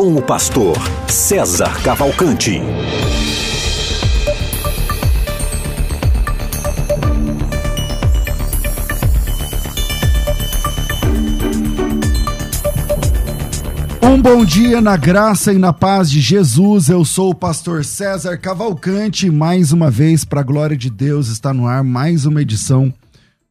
com o pastor César Cavalcante. Um bom dia na graça e na paz de Jesus. Eu sou o pastor César Cavalcante. Mais uma vez, para a glória de Deus, está no ar mais uma edição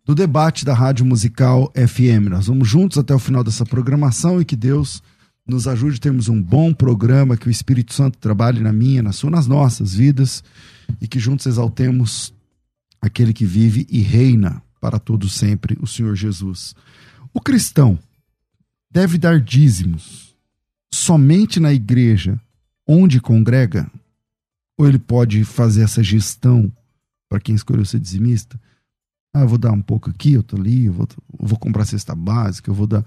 do debate da Rádio Musical FM. Nós vamos juntos até o final dessa programação e que Deus nos ajude a termos um bom programa, que o Espírito Santo trabalhe na minha, na sua, nas nossas vidas e que juntos exaltemos aquele que vive e reina para todos sempre, o Senhor Jesus. O cristão deve dar dízimos somente na igreja onde congrega? Ou ele pode fazer essa gestão para quem escolheu ser dizimista? Ah, eu vou dar um pouco aqui, eu tô ali, eu vou, eu vou comprar cesta básica, eu vou dar.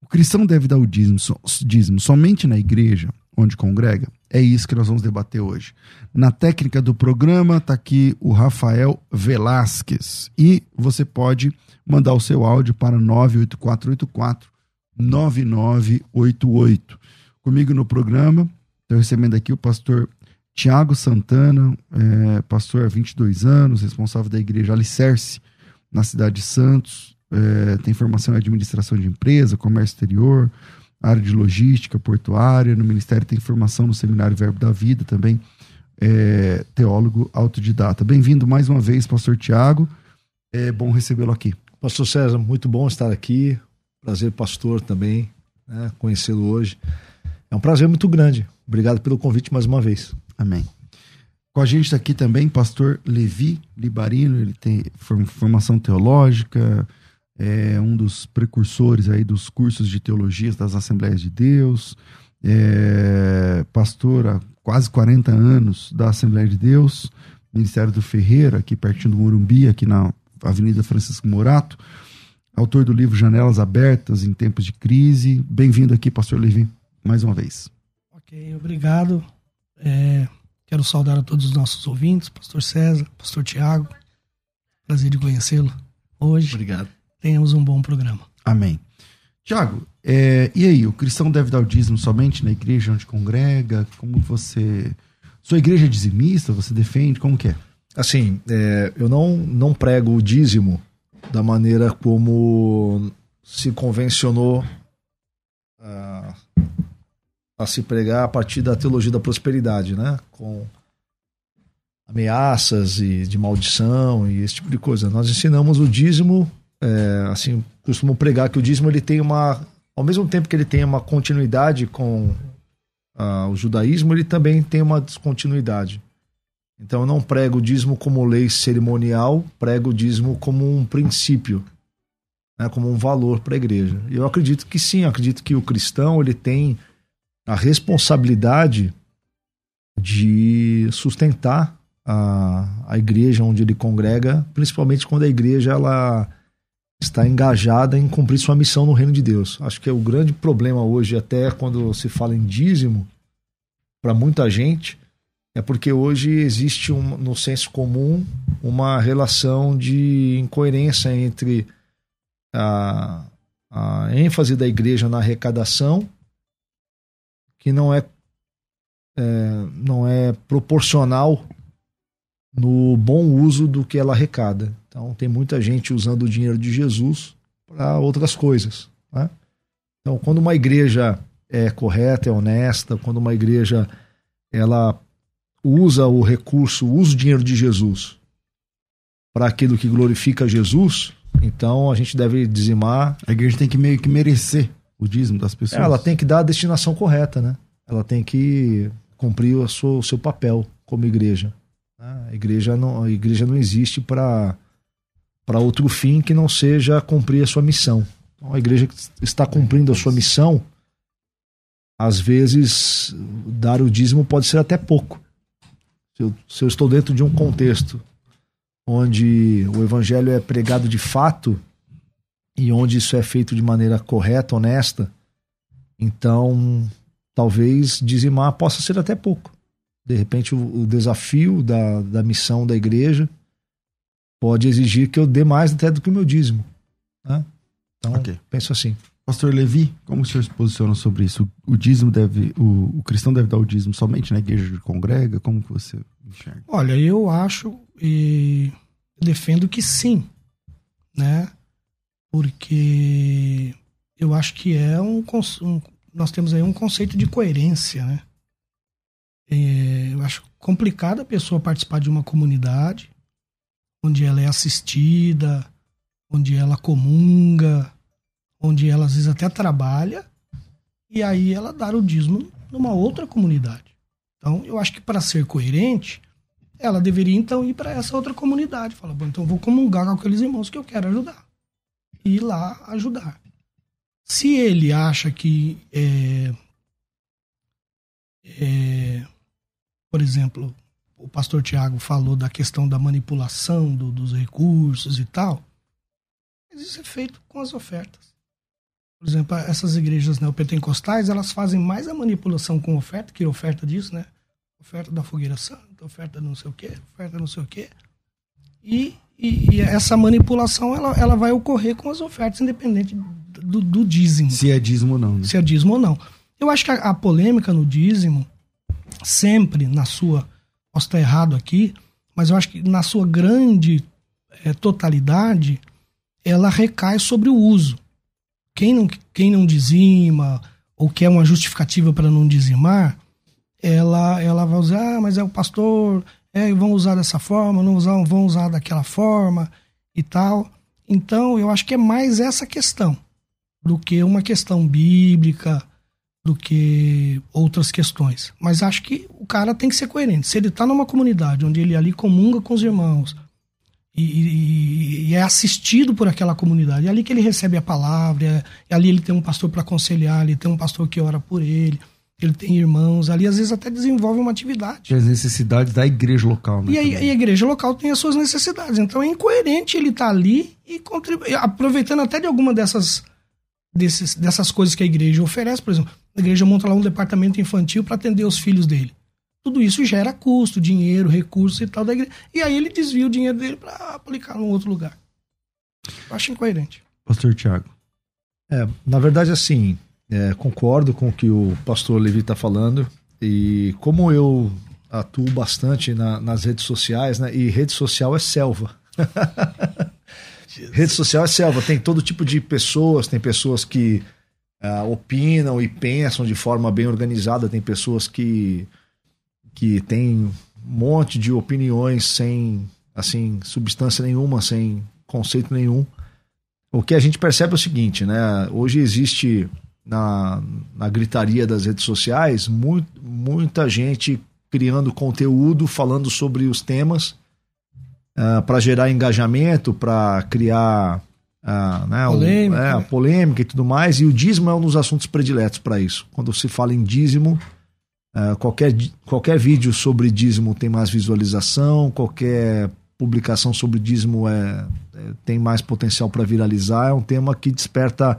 O cristão deve dar o dízimo, dízimo somente na igreja onde congrega? É isso que nós vamos debater hoje. Na técnica do programa está aqui o Rafael Velasquez e você pode mandar o seu áudio para 98484 9988. Comigo no programa, estou recebendo aqui o pastor Tiago Santana, é, pastor há 22 anos, responsável da igreja Alicerce, na cidade de Santos, é, tem formação em administração de empresa, comércio exterior, área de logística, portuária, no Ministério tem formação no Seminário Verbo da Vida também, é, teólogo autodidata. Bem-vindo mais uma vez, pastor Tiago, é bom recebê-lo aqui. Pastor César, muito bom estar aqui, prazer pastor também, né, conhecê-lo hoje. É um prazer muito grande, obrigado pelo convite mais uma vez. Amém. Com a gente está aqui também pastor Levi Libarino, ele tem formação teológica, é um dos precursores aí dos cursos de teologias das Assembleias de Deus, é pastor há quase 40 anos da Assembleia de Deus, Ministério do Ferreira, aqui pertinho do Morumbi, aqui na Avenida Francisco Morato, autor do livro Janelas Abertas em Tempos de Crise. Bem-vindo aqui, pastor Levi, mais uma vez. Ok, obrigado. É, quero saudar a todos os nossos ouvintes, pastor César, pastor Tiago. Prazer de conhecê-lo hoje. Obrigado tenhamos um bom programa. Amém. Tiago, é, e aí, o cristão deve dar o dízimo somente na igreja onde congrega? Como você. Sua igreja é dizimista? Você defende? Como que é? Assim, é, eu não, não prego o dízimo da maneira como se convencionou a, a se pregar a partir da teologia da prosperidade, né? Com ameaças e de maldição e esse tipo de coisa. Nós ensinamos o dízimo é, assim, costumo pregar que o dízimo ele tem uma, ao mesmo tempo que ele tem uma continuidade com uh, o judaísmo, ele também tem uma descontinuidade. Então eu não prego o dízimo como lei cerimonial, prego o dízimo como um princípio, né, como um valor para a igreja. Eu acredito que sim, acredito que o cristão ele tem a responsabilidade de sustentar a, a igreja onde ele congrega, principalmente quando a igreja ela está engajada em cumprir sua missão no reino de Deus. Acho que é o grande problema hoje, até quando se fala em dízimo, para muita gente, é porque hoje existe um, no senso comum uma relação de incoerência entre a, a ênfase da igreja na arrecadação, que não é, é não é proporcional no bom uso do que ela arrecada. Então tem muita gente usando o dinheiro de Jesus para outras coisas. Né? Então quando uma igreja é correta, é honesta, quando uma igreja ela usa o recurso, usa o dinheiro de Jesus para aquilo que glorifica Jesus, então a gente deve dizimar. A igreja tem que meio que merecer o dízimo das pessoas. Ela tem que dar a destinação correta, né? Ela tem que cumprir o seu, o seu papel como igreja. A igreja não, a igreja não existe para para outro fim que não seja cumprir a sua missão. Então, a igreja está cumprindo a sua missão às vezes, dar o dízimo pode ser até pouco. Se eu, se eu estou dentro de um contexto onde o evangelho é pregado de fato e onde isso é feito de maneira correta, honesta, então talvez dizimar possa ser até pouco. De repente, o, o desafio da, da missão da igreja pode exigir que eu dê mais até do que o meu dízimo. Né? Então, okay. penso assim. Pastor Levi, como o senhor se posiciona sobre isso? O dízimo deve, o, o cristão deve dar o dízimo somente na igreja que congrega? Como que você enxerga? Olha, eu acho e defendo que sim, né? Porque eu acho que é um, um nós temos aí um conceito de coerência, né? É, eu acho complicado a pessoa participar de uma comunidade onde ela é assistida, onde ela comunga, onde ela às vezes até trabalha, e aí ela dar o dízimo numa outra comunidade. Então, eu acho que para ser coerente, ela deveria então ir para essa outra comunidade. Fala, bom, então vou comungar com aqueles irmãos que eu quero ajudar. E ir lá ajudar. Se ele acha que, é, é, por exemplo, o pastor Tiago falou da questão da manipulação do, dos recursos e tal, isso é feito com as ofertas. Por exemplo, essas igrejas neopentecostais, elas fazem mais a manipulação com oferta, que oferta disso, né? Oferta da fogueira santa, oferta não sei o quê, oferta não sei o quê. E, e, e essa manipulação, ela, ela vai ocorrer com as ofertas, independente do, do dízimo. Se é dízimo ou não, né? Se é dízimo ou não. Eu acho que a, a polêmica no dízimo, sempre na sua... Posso estar errado aqui, mas eu acho que na sua grande é, totalidade, ela recai sobre o uso quem não, quem não dizima ou quer uma justificativa para não dizimar, ela, ela vai usar, ah, mas é o pastor, é, vão usar dessa forma, não usar, vão usar daquela forma e tal. Então, eu acho que é mais essa questão do que uma questão bíblica, do que outras questões. Mas acho que o cara tem que ser coerente. Se ele está numa comunidade onde ele ali comunga com os irmãos, e, e, e, é assistido por aquela comunidade. É ali que ele recebe a palavra, é, é ali ele tem um pastor para aconselhar, ele tem um pastor que ora por ele, ele tem irmãos, ali às vezes até desenvolve uma atividade. As necessidades da igreja local, né? E a, e a igreja local tem as suas necessidades. Então é incoerente ele estar tá ali e contribuir, aproveitando até de alguma dessas, desses, dessas coisas que a igreja oferece. Por exemplo, a igreja monta lá um departamento infantil para atender os filhos dele. Tudo isso gera custo, dinheiro, recursos e tal da igreja. E aí ele desvia o dinheiro dele para aplicar em outro lugar. Eu acho incoerente. Pastor Tiago. É, na verdade, assim, é, concordo com o que o pastor Levi está falando. E como eu atuo bastante na, nas redes sociais, né? E rede social é selva. rede social é selva, tem todo tipo de pessoas, tem pessoas que uh, opinam e pensam de forma bem organizada, tem pessoas que que tem um monte de opiniões sem assim substância nenhuma, sem conceito nenhum. O que a gente percebe é o seguinte, né? Hoje existe na, na gritaria das redes sociais muito, muita gente criando conteúdo, falando sobre os temas uh, para gerar engajamento, para criar uh, né, polêmica. O, é, polêmica e tudo mais. E o dízimo é um dos assuntos prediletos para isso. Quando se fala em dízimo, Uh, qualquer, qualquer vídeo sobre dízimo tem mais visualização, qualquer publicação sobre dízimo é, é tem mais potencial para viralizar. É um tema que desperta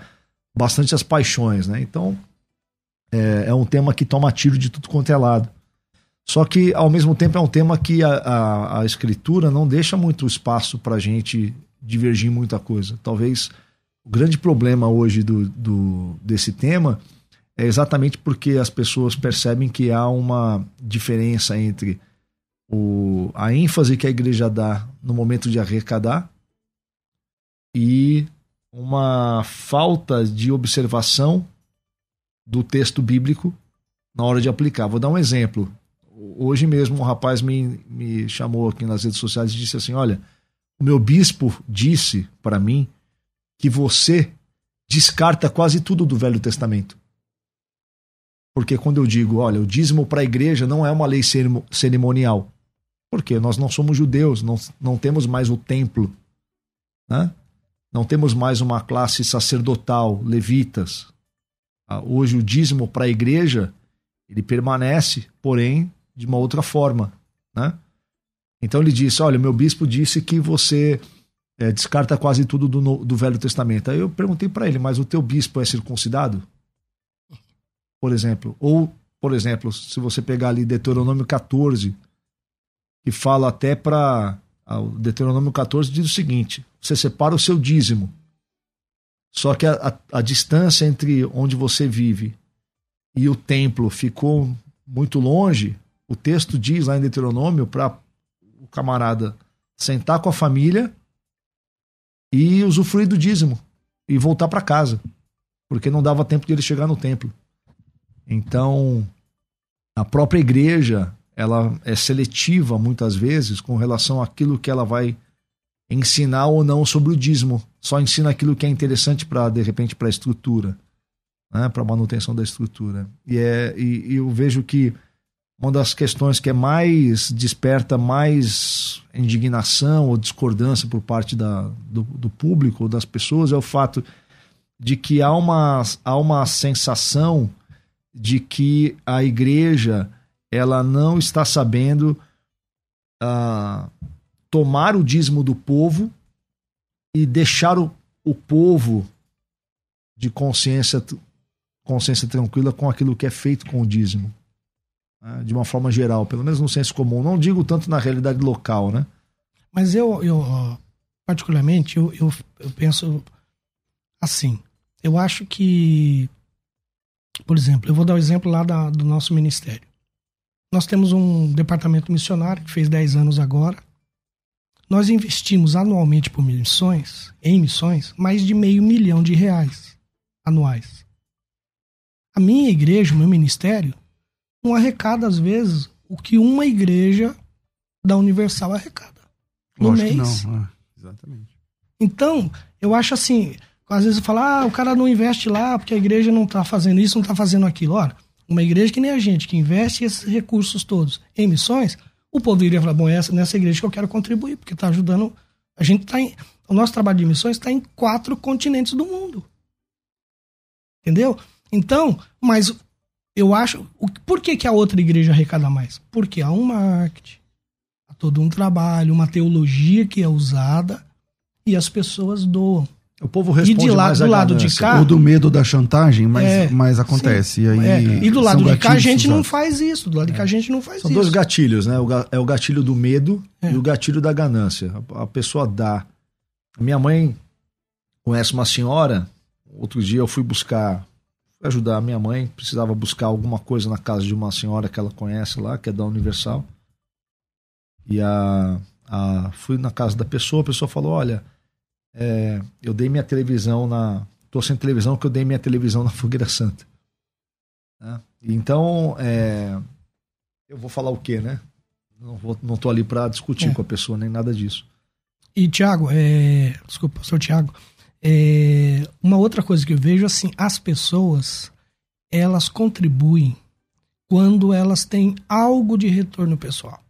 bastante as paixões, né? Então, é, é, um tema que toma tiro de tudo quanto é lado. Só que, ao mesmo tempo, é um tema que a, a, a escritura não deixa muito espaço para a gente divergir muita coisa. Talvez o grande problema hoje do, do, desse tema é exatamente porque as pessoas percebem que há uma diferença entre o, a ênfase que a igreja dá no momento de arrecadar e uma falta de observação do texto bíblico na hora de aplicar. Vou dar um exemplo. Hoje mesmo um rapaz me, me chamou aqui nas redes sociais e disse assim: Olha, o meu bispo disse para mim que você descarta quase tudo do Velho Testamento. Porque quando eu digo, olha, o dízimo para a igreja não é uma lei cerimonial. Porque nós não somos judeus, não, não temos mais o templo. Né? Não temos mais uma classe sacerdotal, levitas. hoje o dízimo para a igreja ele permanece, porém de uma outra forma, né? Então ele disse: Olha, meu bispo disse que você é, descarta quase tudo do, do Velho Testamento. Aí eu perguntei para ele: Mas o teu bispo é circuncidado? Por exemplo. Ou, por exemplo, se você pegar ali Deuteronômio 14, que fala até para. Deuteronômio 14 diz o seguinte: Você separa o seu dízimo. Só que a, a, a distância entre onde você vive e o templo ficou muito longe. O texto diz lá em Deuteronômio para o camarada sentar com a família e usufruir do dízimo e voltar para casa, porque não dava tempo de ele chegar no templo. Então, a própria igreja, ela é seletiva muitas vezes com relação àquilo que ela vai ensinar ou não sobre o dízimo. Só ensina aquilo que é interessante para de repente para a estrutura, né, para manutenção da estrutura. E é e, e eu vejo que uma das questões que é mais desperta mais indignação ou discordância por parte da, do, do público ou das pessoas é o fato de que há uma, há uma sensação de que a igreja ela não está sabendo uh, tomar o dízimo do povo e deixar o, o povo de consciência consciência tranquila com aquilo que é feito com o dízimo né, de uma forma geral, pelo menos no senso comum. Não digo tanto na realidade local, né? Mas eu, eu particularmente, eu, eu, eu penso assim. Eu acho que, por exemplo, eu vou dar o um exemplo lá da, do nosso ministério. Nós temos um departamento missionário que fez 10 anos agora. Nós investimos anualmente por missões, em missões, mais de meio milhão de reais anuais. A minha igreja, o meu ministério, não arrecada, às vezes, o que uma igreja da Universal arrecada. No Lógico mês. não. É, exatamente. Então, eu acho assim, às vezes fala, ah, o cara não investe lá porque a igreja não está fazendo isso, não está fazendo aquilo. Olha, uma igreja que nem a gente, que investe esses recursos todos em missões, o povo iria falar, bom, essa nessa igreja que eu quero contribuir, porque está ajudando. A gente está em. O nosso trabalho de missões está em quatro continentes do mundo. Entendeu? Então, mas eu acho. O, por que, que a outra igreja arrecada mais? Porque há um marketing, há todo um trabalho, uma teologia que é usada e as pessoas doam. O povo responde e de lá, do lado de cá. Ou do medo da chantagem, mas, É, mas acontece. E, aí, é, e do lado são de cá a gente não faz isso. Do lado de cá a gente não faz São isso. dois gatilhos, né? O ga- É o gatilho do medo É. e o gatilho da ganância. A a pessoa dá. Minha mãe conhece uma senhora. Outro dia eu fui buscar, ajudar a minha mãe. Precisava buscar alguma coisa na casa de uma senhora que ela conhece lá, que é da Universal. E a, a fui na casa da pessoa. A pessoa falou: Olha, é, eu dei minha televisão na. Tô sem televisão porque eu dei minha televisão na Fogueira Santa. Né? Então, é, eu vou falar o quê, né? Não, vou, não tô ali para discutir É. com a pessoa, nem nada disso. E, Tiago, é... desculpa, pastor Tiago, é... uma outra coisa que eu vejo, assim, as pessoas, elas contribuem quando elas têm algo de retorno pessoal.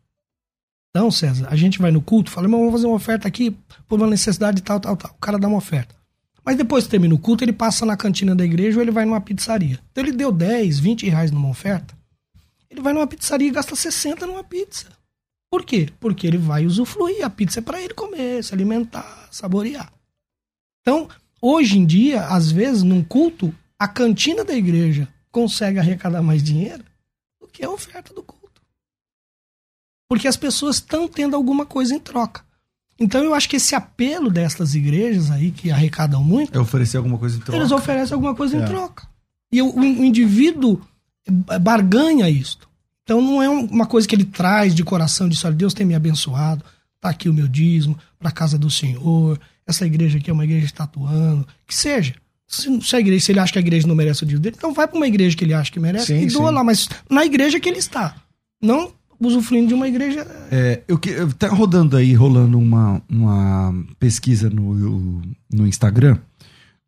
Então, César, a gente vai no culto, fala, irmão, vamos fazer uma oferta aqui por uma necessidade tal, tal, tal. O cara dá uma oferta. Mas depois que termina o culto, ele passa na cantina da igreja ou ele vai numa pizzaria. Então ele deu 10, 20 reais numa oferta. Ele vai numa pizzaria e gasta 60 numa pizza. Por quê? Porque ele vai usufruir. A pizza é para ele comer, se alimentar, saborear. Então, hoje em dia, às vezes, num culto, a cantina da igreja consegue arrecadar mais dinheiro do que a oferta do culto. Porque as pessoas estão tendo alguma coisa em troca. Então, eu acho que esse apelo destas igrejas aí, que arrecadam muito, É oferecer alguma coisa em troca. eles oferecem alguma coisa em É. troca. E o, o indivíduo barganha isto. Então não é um- uma coisa que ele traz de coração, diz, olha, Deus tem me abençoado, aqui o meu dízimo, para casa do Senhor, essa igreja aqui é uma igreja que está atuando, que seja. Se, se a igreja, se ele acha que a igreja não merece o dízimo dele, então vai para uma igreja que ele acha que merece Sim, e doa sim. lá, mas na igreja que ele está. Não usufruindo de uma igreja. É, eu que, tá rodando aí, rolando uma, uma pesquisa no, no Instagram.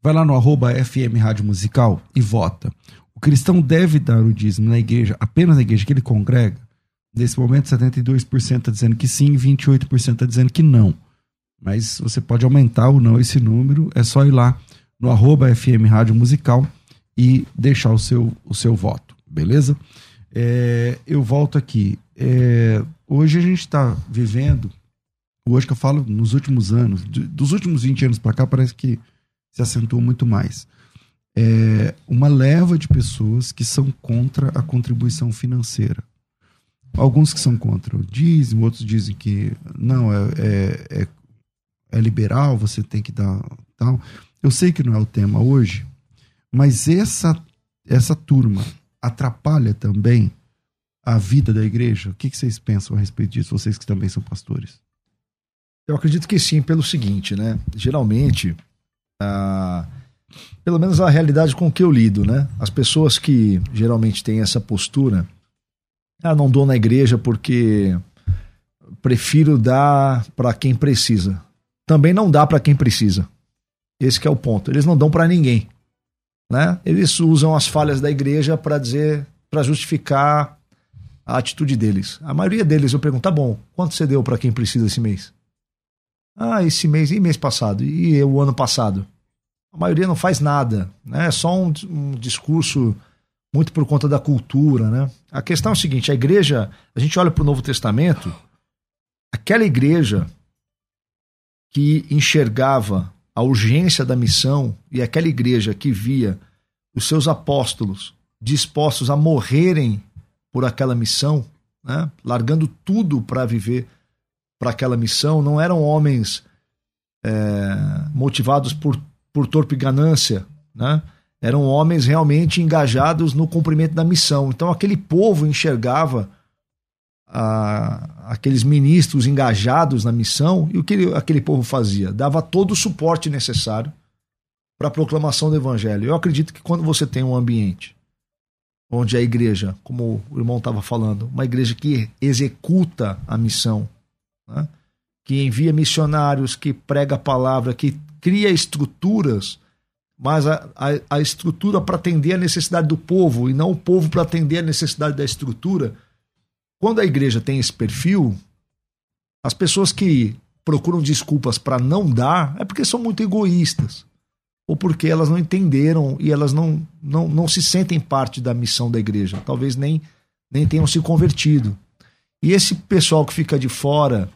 Vai lá no arroba FM Rádio Musical e vota. O cristão deve dar o dízimo na igreja, apenas na igreja que ele congrega? Nesse momento, 72% está dizendo que sim, 28% está dizendo que não. Mas você pode aumentar ou não esse número, é só ir lá no arroba FM Rádio Musical e deixar o seu, o seu voto, beleza? É, eu volto aqui. É, hoje a gente está vivendo, hoje que eu falo nos últimos anos, dos últimos 20 anos para cá, parece que se acentuou muito mais. É, uma leva de pessoas que são contra a contribuição financeira. Alguns que são contra o dízimo, outros dizem que não, é, é, é, é liberal, você tem que dar tal. Eu sei que não é o tema hoje, mas essa, essa turma atrapalha também a vida da igreja? O que, que vocês pensam a respeito disso, vocês que também são pastores? Eu acredito que sim, pelo seguinte, né? Geralmente, a, pelo menos a realidade com que eu lido, né? As pessoas que geralmente têm essa postura, ah, não dou na igreja porque prefiro dar para quem precisa. Também não dá para quem precisa. Esse é o ponto. Eles não dão para ninguém, né? Eles usam as falhas da igreja para dizer, para justificar a atitude deles. A maioria deles eu pergunto, tá bom, quanto você deu para quem precisa esse mês? Ah, esse mês e mês passado e o ano passado. A maioria não faz nada, né? É só um, um discurso muito por conta da cultura, né? A questão é o seguinte: a igreja, a gente olha para o Novo Testamento, aquela igreja que enxergava a urgência da missão e aquela igreja que via os seus apóstolos dispostos a morrerem por aquela missão, né? largando tudo para viver para aquela missão, não eram homens é, motivados por, por torpe ganância, né? Eram homens realmente engajados no cumprimento da missão. Então aquele povo enxergava a, aqueles ministros engajados na missão e o que aquele povo fazia? Dava todo o suporte necessário para a proclamação do evangelho. Eu acredito que quando você tem um ambiente onde a igreja, como o irmão estava falando, uma igreja que executa a missão, né? que envia missionários, que prega a palavra, que cria estruturas mas a, a, a estrutura para atender a necessidade do povo e não o povo para atender a necessidade da estrutura. Quando a igreja tem esse perfil, as pessoas que procuram desculpas para não dar é porque são muito egoístas ou porque elas não entenderam e elas não, não, não se sentem parte da missão da igreja, talvez nem, nem tenham se convertido. E esse pessoal que fica de fora,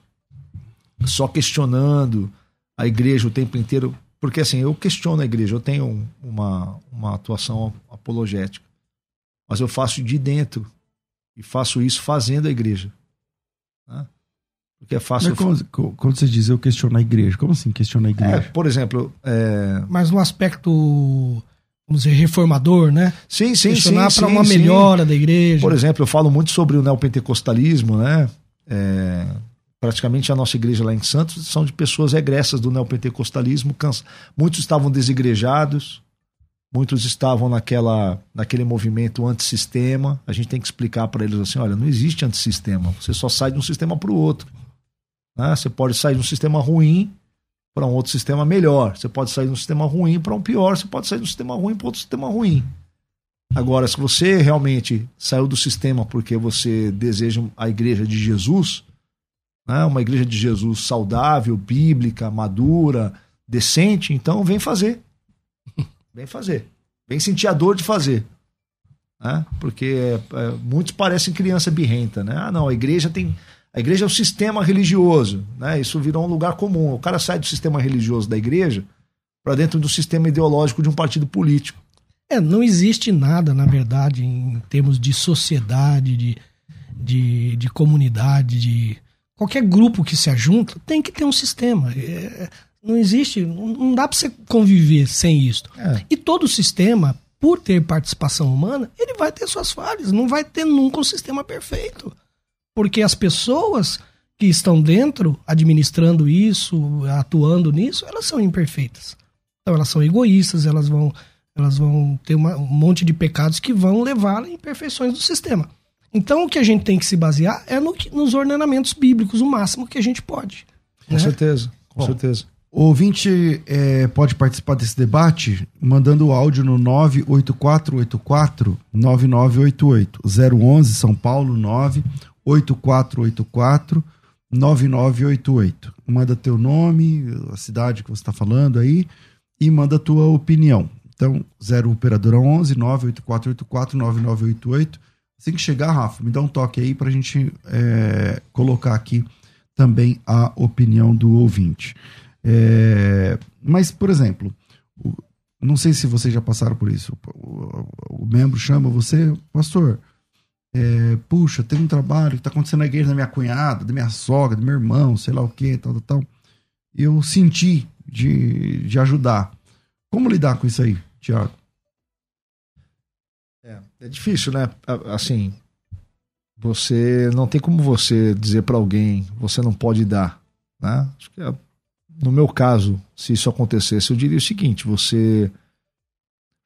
só questionando a igreja o tempo inteiro, porque assim, eu questiono a igreja, eu tenho uma, uma atuação apologética, mas eu faço de dentro e faço isso fazendo a igreja. Né? Porque é fácil. Mas como, quando você diz eu questiono a igreja, como assim questionar a igreja? É, por exemplo. É... Mas no aspecto, vamos dizer, reformador, né? Sim, sim, Questionar sim. para uma sim. melhora da igreja. Por exemplo, eu falo muito sobre o neopentecostalismo, né? É, praticamente a nossa igreja lá em Santos são de pessoas regressas do neopentecostalismo. Muitos estavam desigrejados, muitos estavam naquela, naquele movimento antissistema. A gente tem que explicar para eles assim: olha, não existe antissistema, você só sai de um sistema para o outro. Né? Você pode sair de um sistema ruim para um outro sistema melhor. Você pode sair de um sistema ruim para um pior. Você pode sair de um sistema ruim para outro sistema ruim. Agora, se você realmente saiu do sistema porque você deseja a igreja de Jesus, né? uma igreja de Jesus saudável, bíblica, madura, decente, então vem fazer. Vem fazer. Vem sentir a dor de fazer. Né? Porque é, muitos parecem criança birrenta, né? Ah, não, a igreja tem. A igreja é o sistema religioso, né? Isso virou um lugar comum. O cara sai do sistema religioso da igreja para dentro do sistema ideológico de um partido político. É, não existe nada, na verdade, em termos de sociedade, de, de, de comunidade, de, qualquer grupo que se ajunta tem que ter um sistema. É, não existe, não dá para você conviver sem isso. É. E todo sistema, por ter participação humana, ele vai ter suas falhas, não vai ter nunca um sistema perfeito. Porque as pessoas que estão dentro, administrando isso, atuando nisso, elas são imperfeitas. Então elas são egoístas, elas vão, elas vão ter uma, um monte de pecados que vão levar a imperfeições do sistema. Então o que a gente tem que se basear é no, nos ordenamentos bíblicos, o máximo que a gente pode. Com né? certeza, com Bom, certeza. O ouvinte é, pode participar desse debate mandando o áudio no 98484-9988. 011 São Paulo 98484 9988. Manda teu nome, a cidade que você está falando aí e manda a tua opinião. Então, 0 operadora 11 98484 9988. Assim que chegar, Rafa, me dá um toque aí para a gente é, colocar aqui também a opinião do ouvinte. É, mas, por exemplo, não sei se vocês já passaram por isso. O, o, o membro chama você, pastor. É, puxa, tem um trabalho que está acontecendo na igreja da minha cunhada, da minha sogra, do meu irmão, sei lá o que, tal, tal, tal. Eu senti de, de ajudar. Como lidar com isso aí, Tiago? É, difícil, né? Assim, você não tem como você dizer para alguém, você não pode dar, né? Acho que é, no meu caso, se isso acontecesse, eu diria o seguinte: você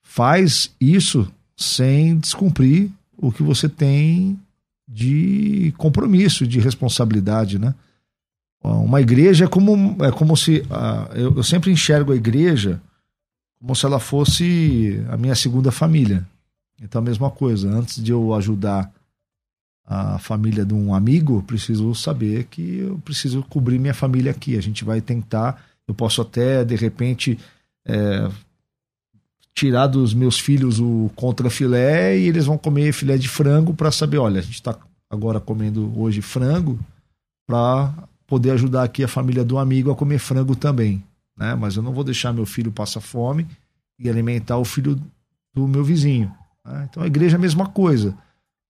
faz isso sem descumprir o que você tem de compromisso, de responsabilidade, né? Uma igreja é como, é como se. Uh, eu, eu, sempre enxergo a igreja como se ela fosse a minha segunda família. Então, a mesma coisa. Antes de eu ajudar a família de um amigo, preciso saber que eu preciso cobrir minha família aqui. A gente vai tentar. Eu posso até, de repente, é, tirar dos meus filhos o contra filé e eles vão comer filé de frango para saber, olha, a gente está agora comendo hoje frango para poder ajudar aqui a família do amigo a comer frango também, né? Mas eu não vou deixar meu filho passar fome e alimentar o filho do meu vizinho. Né? Então a igreja é a mesma coisa.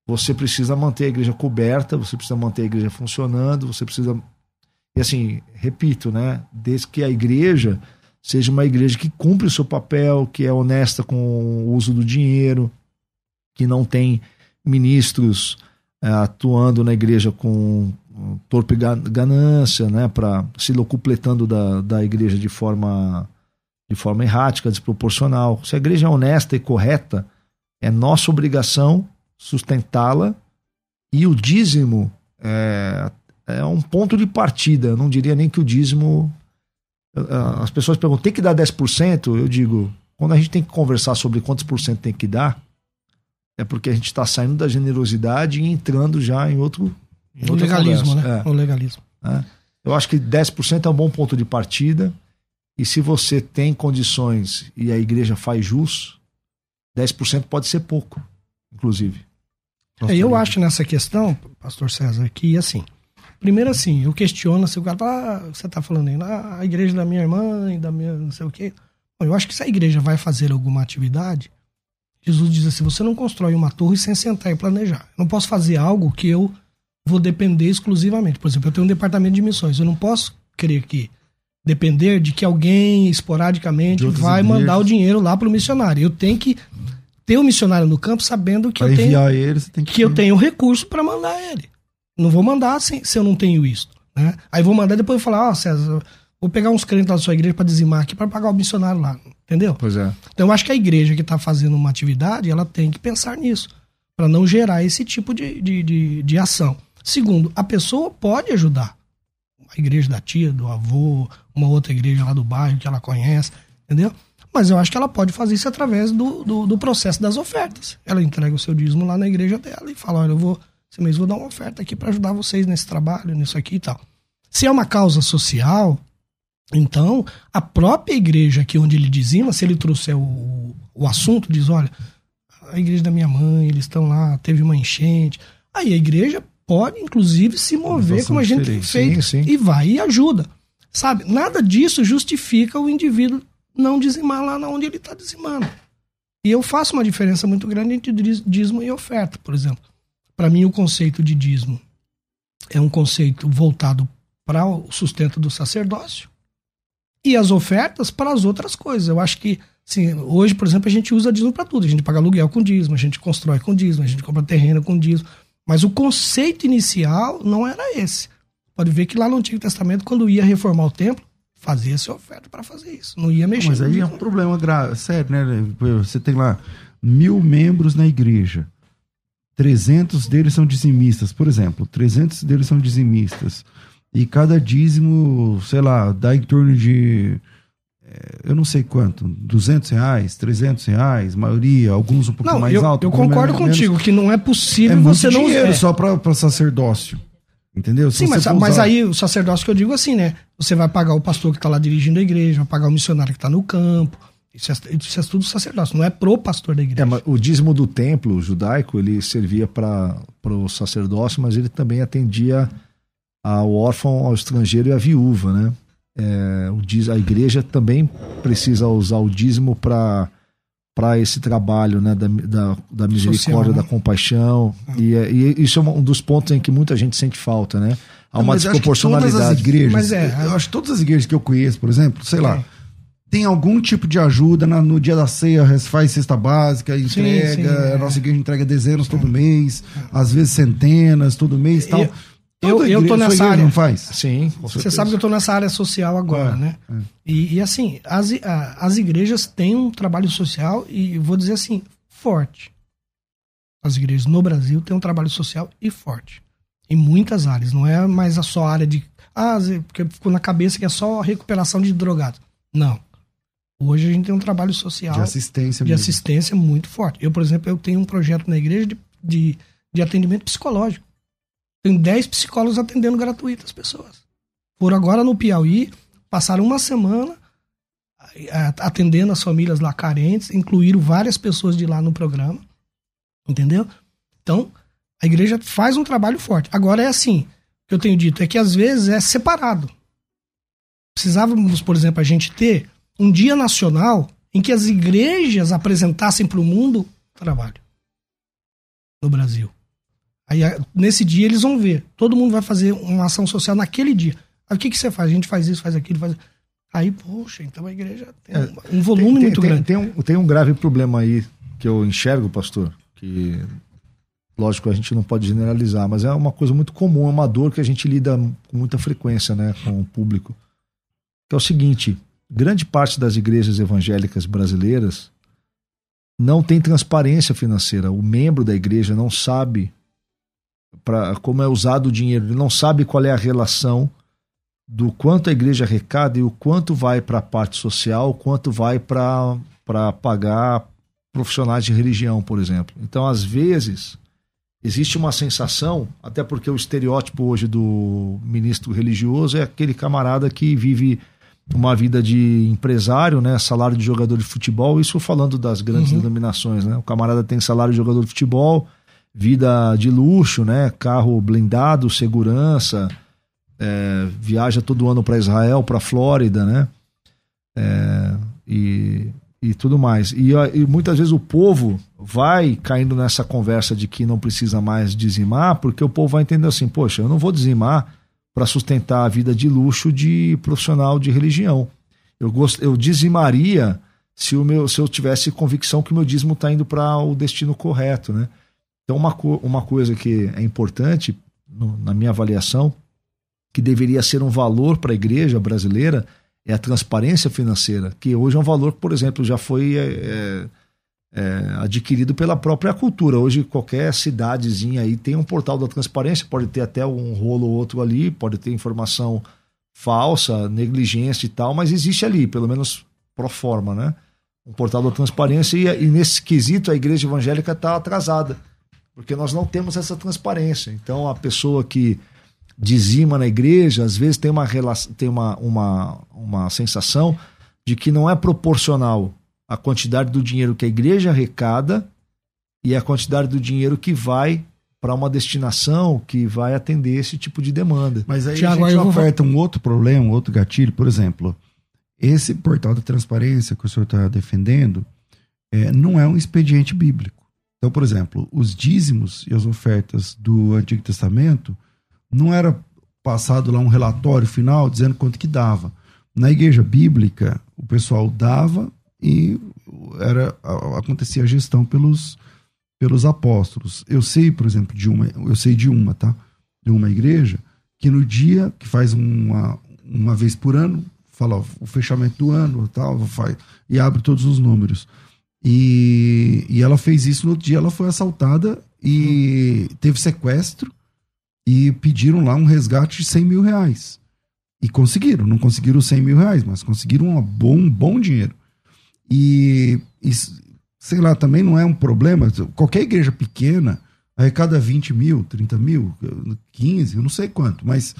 Você precisa manter a igreja coberta, você precisa manter a igreja funcionando, você precisa e assim, repito, né? Desde que a igreja seja uma igreja que cumpre o seu papel, que é honesta com o uso do dinheiro, que não tem ministros é, atuando na igreja com torpe ganância, né, para se locupletando da, da igreja de forma de forma errática, desproporcional. Se a igreja é honesta e correta, é nossa obrigação sustentá-la e o dízimo é, é um ponto de partida. Eu não diria nem que o dízimo as pessoas perguntam, tem que dar 10%? Eu digo, quando a gente tem que conversar sobre quantos por cento tem que dar, é porque a gente está saindo da generosidade e entrando já em outro. Em o legalismo, conversa. né? É. O legalismo. É. Eu acho que 10% é um bom ponto de partida. E se você tem condições e a igreja faz jus, 10% pode ser pouco, inclusive. É, eu acho nessa questão, pastor César, que assim, Primeiro assim, eu questiono se o cara fala, ah, você tá falando aí, ah, a igreja da minha irmã e da minha não sei o quê. Bom, eu acho que se a igreja vai fazer alguma atividade, Jesus diz assim, você não constrói uma torre sem sentar e planejar. Eu não posso fazer algo que eu vou depender exclusivamente. Por exemplo, eu tenho um departamento de missões, eu não posso crer que depender de que alguém esporadicamente vai igrejas. mandar o dinheiro lá para o missionário. Eu tenho que ter o um missionário no campo sabendo que, eu tenho, ele, que, que eu tenho recurso para mandar ele. Não vou mandar se, se eu não tenho isso. Né? Aí vou mandar depois eu falar, ó, oh, César, vou pegar uns crentes da sua igreja para dizimar aqui para pagar o missionário lá. Entendeu? Pois é. Então eu acho que a igreja que está fazendo uma atividade, ela tem que pensar nisso. para não gerar esse tipo de, de, de, de ação. Segundo, a pessoa pode ajudar. A igreja da tia, do avô, uma outra igreja lá do bairro que ela conhece, entendeu? Mas eu acho que ela pode fazer isso através do, do, do processo das ofertas. Ela entrega o seu dízimo lá na igreja dela e fala: olha, eu vou esse mês vou dar uma oferta aqui para ajudar vocês nesse trabalho, nisso aqui e tal. Se é uma causa social, então a própria igreja aqui onde ele dizima, se ele trouxer o, o assunto, diz: olha, a igreja da minha mãe, eles estão lá, teve uma enchente. Aí a igreja pode, inclusive, se mover como a gente tem feito sim, sim. e vai e ajuda. Sabe? Nada disso justifica o indivíduo não dizimar lá onde ele está dizimando. E eu faço uma diferença muito grande entre dízimo e oferta, por exemplo. Para mim, o conceito de dízimo é um conceito voltado para o sustento do sacerdócio e as ofertas para as outras coisas. Eu acho que, sim, hoje, por exemplo, a gente usa dízimo para tudo. A gente paga aluguel com dízimo, a gente constrói com dízimo, a gente compra terreno com dízimo. Mas o conceito inicial não era esse. Pode ver que lá no Antigo Testamento, quando ia reformar o templo, fazia-se oferta para fazer isso. Não ia mexer. Mas aí é um problema grave, sério, né? Você tem lá mil membros na igreja. 300 deles são dizimistas, por exemplo, 300 deles são dizimistas. E cada dízimo, sei lá, dá em torno de, eu não sei quanto, 200 reais, 300 reais, maioria, alguns um pouco não, mais eu, alto. Eu concordo menos, contigo que não é possível é você não... É só para sacerdócio. Entendeu? Se Sim, mas, mas aí o sacerdócio que eu digo assim, né? Você vai pagar o pastor que está lá dirigindo a igreja, vai pagar o missionário que está no campo, Isso é, isso é tudo sacerdócio, não é pro pastor da igreja. É, mas o dízimo do templo judaico, ele servia para o sacerdócio, mas ele também atendia ao órfão, ao estrangeiro e à viúva, né? É, o diz, a igreja também precisa usar o dízimo para para esse trabalho né, da, da, da misericórdia, Social, né? da compaixão. E, é, e, isso é um dos pontos em que muita gente sente falta, né? Há uma desproporcionalidade. Todas as igrejas, mas é, eu acho que todas as igrejas que eu conheço, por exemplo, sei lá, é. tem algum tipo de ajuda na, no dia da ceia, faz cesta básica, entrega, sim, sim, é. a nossa igreja entrega dezenas todo é. mês, às vezes centenas todo mês e tal. Eu, eu tô nessa área. Não faz? Sim. Você sabe que eu tô nessa área social agora, é, né? É. E, e, assim, as, as igrejas têm um trabalho social e vou dizer assim, forte. As igrejas no Brasil têm um trabalho social e forte. Em muitas áreas. Não é mais a só área de. Ah, porque ficou na cabeça que é só recuperação de drogados. Não. Hoje a gente tem um trabalho social. De assistência De mesmo. assistência muito forte. Eu, por exemplo, eu tenho um projeto na igreja de, de, de atendimento psicológico. Tem 10 psicólogos atendendo gratuito as pessoas. Foram agora no Piauí, passaram uma semana atendendo as famílias lá carentes, incluíram várias pessoas de lá no programa. Entendeu? Então, a igreja faz um trabalho forte. Agora é assim, o que eu tenho dito é que às vezes é separado. Precisávamos, por exemplo, a gente ter um dia nacional em que as igrejas apresentassem para o mundo trabalho no Brasil. Aí, nesse dia, eles vão ver. Todo mundo vai fazer uma ação social naquele dia. Aí, o que, que você faz? A gente faz isso, faz aquilo, faz. Aí, poxa, então a igreja tem é, um volume tem, muito tem, grande. Tem um, tem um grave problema aí que eu enxergo, pastor, que, lógico, a gente não pode generalizar, mas é uma coisa muito comum, é uma dor que a gente lida com muita frequência né, com o público. Que é o seguinte: grande parte das igrejas evangélicas brasileiras não tem transparência financeira. O membro da igreja não sabe para como é usado o dinheiro. Ele não sabe qual é a relação do quanto a igreja arrecada e o quanto vai para a parte social, o quanto vai para pagar profissionais de religião, por exemplo. Então, às vezes, existe uma sensação, até porque o estereótipo hoje do ministro religioso é aquele camarada que vive uma vida de empresário, né, salário de jogador de futebol, isso falando das grandes uhum. denominações, né? O camarada tem salário de jogador de futebol, vida de luxo, né? Carro blindado, segurança, é, viaja todo ano para Israel, para Flórida, né? É, e, e tudo mais. E, e, muitas vezes o povo vai caindo nessa conversa de que não precisa mais dizimar, porque o povo vai entender assim: poxa, eu não vou dizimar para sustentar a vida de luxo de profissional de religião. Eu, gost, eu dizimaria se, o meu, se eu tivesse convicção que o meu dízimo está indo para o destino correto, né? Então, uma, uma coisa que é importante, no, na minha avaliação, que deveria ser um valor para a igreja brasileira, é a transparência financeira, que hoje é um valor que, por exemplo, já foi é, é, é, adquirido pela própria cultura. Hoje, qualquer cidadezinha aí tem um portal da transparência, pode ter até um rolo ou outro ali, pode ter informação falsa, negligência e tal, mas existe ali, pelo menos pro forma, né? Um portal da transparência e, e nesse quesito a igreja evangélica está atrasada porque nós não temos essa transparência. Então, a pessoa que dizima na igreja, às vezes tem uma, relação, tem uma, uma, uma sensação de que não é proporcional a quantidade do dinheiro que a igreja arrecada e a quantidade do dinheiro que vai para uma destinação que vai atender esse tipo de demanda. Mas aí Thiago, a gente vou... aperta um outro problema, um outro gatilho, por exemplo, esse portal da transparência que o senhor está defendendo é, não é um expediente bíblico. Então, por exemplo, os dízimos e as ofertas do Antigo Testamento não era passado lá um relatório final dizendo quanto que dava. Na igreja bíblica, o pessoal dava e era acontecia a gestão pelos pelos apóstolos. Eu sei, por exemplo, de uma, eu sei de uma, tá? De uma igreja que no dia que faz uma uma vez por ano, fala ó, o fechamento do ano, tal, faz, e abre todos os números. E, e ela fez isso no dia, ela foi assaltada e teve sequestro e pediram lá um resgate de 100 mil reais. E conseguiram, não conseguiram 100 mil reais, mas conseguiram um bom, um bom dinheiro. E, e, sei lá, também não é um problema. Qualquer igreja pequena arrecada 20 mil, 30 mil, 15, eu não sei quanto, mas.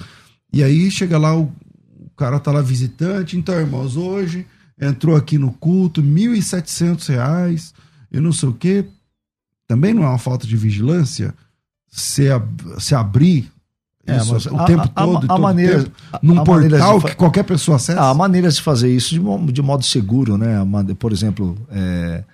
E aí chega lá, o, o cara tá lá visitante, então, irmãos, hoje entrou aqui no culto, 1.700 reais e não sei o quê. Também não é uma falta de vigilância se, ab se abrir É, isso o a- tempo a- todo, a todo maneira- tempo, num maneira portal que qualquer pessoa acessa? Ah, há maneiras de fazer isso de, de modo seguro, né? Por exemplo, é,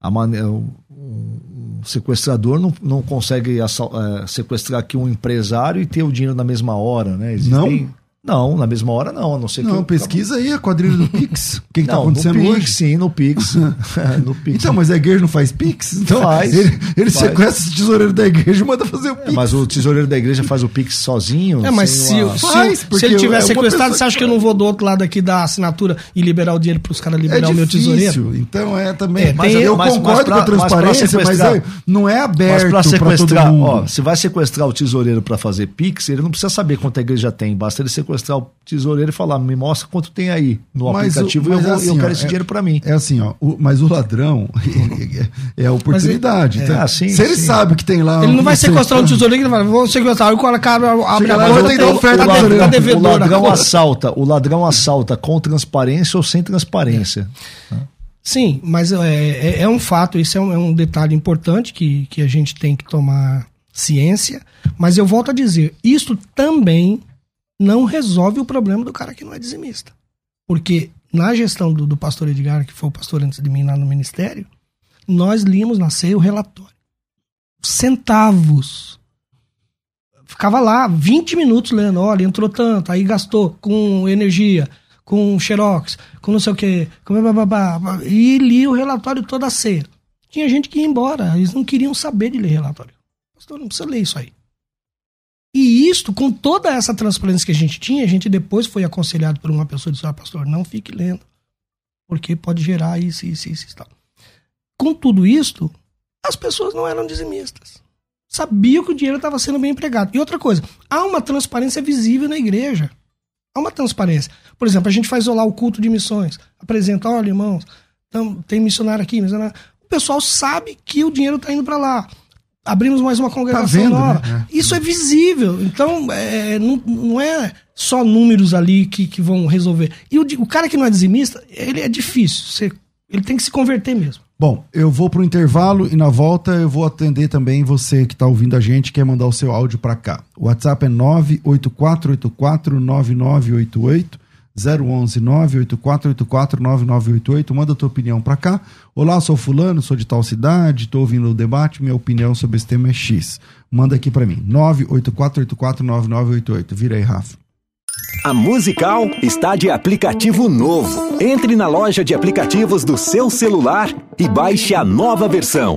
a mane- um um sequestrador não, não consegue assal- é, sequestrar aqui um empresário e ter o dinheiro na mesma hora, né? Existem- Não, na mesma hora não, a não ser que... não, eu- pesquisa aí a quadrilha do Pix. O que, que tá Não, acontecendo no Pix, hoje? sim, no Pix. no Pix. Então, mas a igreja não faz Pix? Então, Faz, ele, ele faz. sequestra esse tesoureiro da igreja e manda fazer o Pix. É, mas o tesoureiro da igreja faz o Pix sozinho. É, mas se, uma- se, Faz, se ele é tiver uma sequestrado, você acha que eu não vou do outro lado aqui dar a assinatura e liberar o dinheiro para os caras liberar o meu tesoureiro? difícil. Então é também. É, mas eu mas- concordo mas pra- com a transparência, mas mas, é- não é aberto para sequestrar, mundo. ó, se vai sequestrar o tesoureiro para fazer Pix, ele não precisa saber quanto a igreja tem. Basta ele sequestrar o tesoureiro e falar: me mostra quanto tem aí no Mas o- aplicativo e mas eu, vou- assim, eu quero ó, esse é- dinheiro para mim. É assim, ó. o- mas o ladrão é a oportunidade. Mas é- então, é, sim, se ele sim. sabe que tem lá. Ele não vai sequestrar um quanto- tesoureiro ele vai, vou sequestrar. Aí o cara abre a porta e tem oferta tá tá O ladrão assalta, o ladrão assalta com transparência ou sem transparência. Sim, mas é, é, é um fato, isso é um, é um detalhe importante que, que a gente tem que tomar ciência. Mas eu volto a dizer, isso também não resolve o problema do cara que não é dizimista. Porque na gestão do, do pastor Edgar, que foi o pastor antes de mim lá no ministério, nós líamos na ceia o relatório. Centavos. Ficava lá 20 minutos lendo, olha, entrou tanto, aí gastou com energia, com xerox, com não sei o quê, com blá, e lia o relatório toda a ceia. Tinha gente que ia embora, eles não queriam saber de ler relatório. Pastor, não precisa ler isso aí. E isto, com toda essa transparência que a gente tinha, a gente depois foi aconselhado por uma pessoa e disse, ah, pastor, não fique lendo, porque pode gerar isso, isso, isso e tal. Com tudo isto, as pessoas não eram dizimistas. Sabiam que o dinheiro estava sendo bem empregado. E outra coisa, há uma transparência visível na igreja. Há uma transparência. Por exemplo, a gente faz lá o culto de missões. Apresenta, olha, irmãos, tem missionário aqui, missionário. O pessoal sabe que o dinheiro está indo para lá. Abrimos mais uma congregação vendo, nova. né? Isso é visível. Então, é, não, não é só números ali que, que vão resolver. E o, o cara que não é dizimista, ele é difícil. Você- ele tem que se converter mesmo. Bom, eu vou pro intervalo e na volta eu vou atender também você que tá ouvindo a gente, quer mandar o seu áudio para cá. O WhatsApp é 984849988, 011 984849988. Manda a tua opinião para cá. Olá, sou fulano, sou de tal cidade, tô ouvindo o debate, minha opinião sobre esse tema é X. Manda aqui para mim, 984849988. Vira aí, Rafa. A Musical está de aplicativo novo. Entre na loja de aplicativos do seu celular e baixe a nova versão.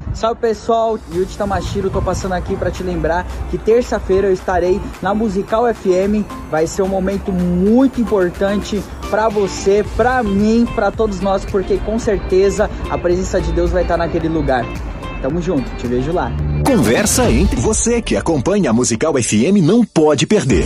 Salve pessoal, Yuji Tamashiro, tô passando aqui para te lembrar que terça-feira eu estarei na Musical FM. Vai ser um momento muito importante para você, para mim, para todos nós, porque com certeza a presença de Deus vai estar naquele lugar. Tamo junto, te vejo lá. Conversa entre você que acompanha a Musical FM não pode perder.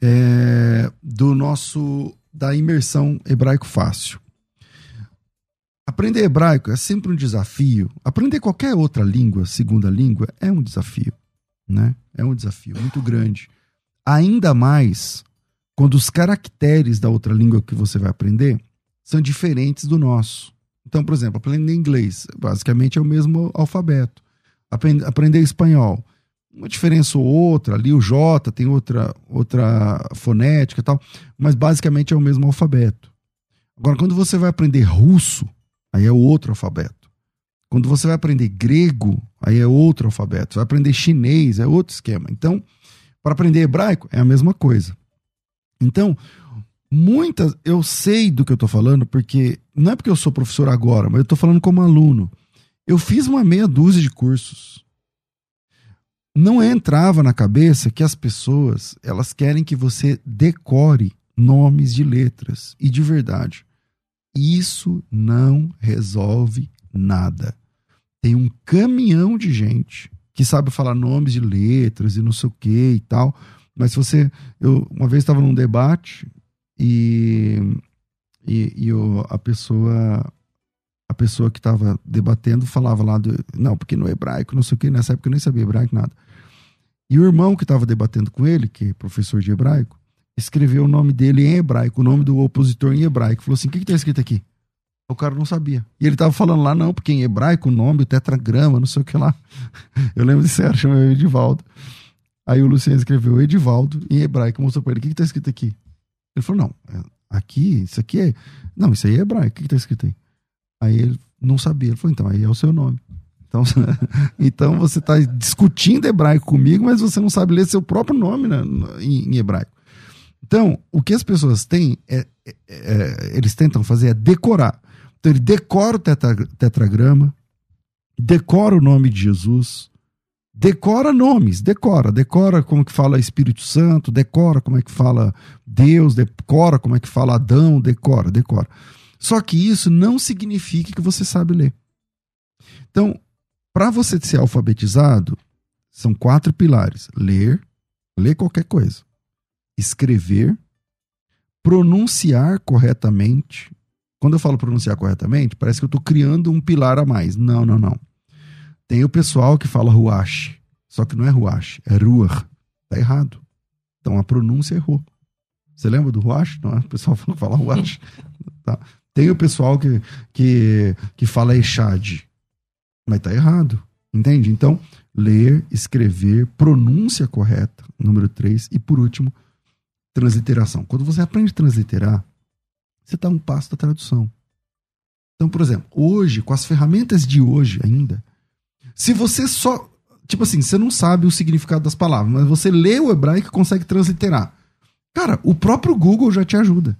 é, do nosso da imersão hebraico fácil. Aprender hebraico é sempre um desafio. Aprender qualquer outra língua, segunda língua, é um desafio, né? É um desafio muito grande. Ainda mais quando os caracteres da outra língua que você vai aprender são diferentes do nosso. Então, por exemplo, aprender inglês, basicamente é o mesmo alfabeto. Aprender espanhol, uma diferença ou outra, ali o J tem outra, outra fonética e tal, mas basicamente é o mesmo alfabeto. Agora, quando você vai aprender russo, aí é outro alfabeto. Quando você vai aprender grego, aí é outro alfabeto. Vai aprender chinês, é outro esquema. Então, para aprender hebraico, é a mesma coisa. Então, muitas. Eu sei do que eu estou falando, porque. Não é porque eu sou professor agora, mas eu estou falando como aluno. Eu fiz uma meia dúzia de cursos. Não entrava na cabeça que as pessoas elas querem que você decore nomes de letras. E de verdade, isso não resolve nada. Tem um caminhão de gente que sabe falar nomes de letras e não sei o que e tal. Mas se você. Eu uma vez estava num debate e, e, e o, a pessoa pessoa que estava debatendo falava lá do. Não, porque no hebraico, não sei o que, nessa época eu nem sabia hebraico, nada. E o irmão que estava debatendo com ele, que é professor de hebraico, escreveu o nome dele em hebraico, o nome do opositor em hebraico. Falou assim: o que está escrito aqui? O cara não sabia. E ele estava falando lá, não, porque em hebraico o nome, o tetragrama, não sei o que lá. Eu lembro de ser, chama Edivaldo. Aí o Luciano escreveu Edivaldo em hebraico, mostrou para ele: o que está escrito aqui? Ele falou: não, é, aqui, isso aqui é. Não, isso aí é hebraico, o que está escrito aí? Aí ele não sabia. Ele falou: então, aí é o seu nome. Então, então você está discutindo hebraico comigo, mas você não sabe ler seu próprio nome né, em, em hebraico. Então, o que as pessoas têm, é, é, é, eles tentam fazer é decorar. Então, ele decora o tetra, tetragrama, decora o nome de Jesus, decora nomes, decora, decora como que fala Espírito Santo, decora como é que fala Deus, decora como é que fala Adão, decora, decora. Só que isso não significa que você sabe ler. Então, para você ser alfabetizado, são quatro pilares: ler, ler qualquer coisa, escrever, pronunciar corretamente. Quando eu falo pronunciar corretamente, parece que eu estou criando um pilar a mais. Não, não, não. Tem o pessoal que fala ruach, só que não é ruach, é ruach. Tá errado. Então a pronúncia errou. Você lembra do ruach? Não é? O pessoal fala ruach. tá. Tem o pessoal que, que, que fala echad. Mas tá errado. Entende? Então, ler, escrever, pronúncia correta, número três. E por último, transliteração. Quando você aprende a transliterar, você está um passo da tradução. Então, por exemplo, hoje, com as ferramentas de hoje ainda, se você só. Tipo assim, você não sabe o significado das palavras, mas você lê o hebraico e consegue transliterar. Cara, o próprio Google já te ajuda.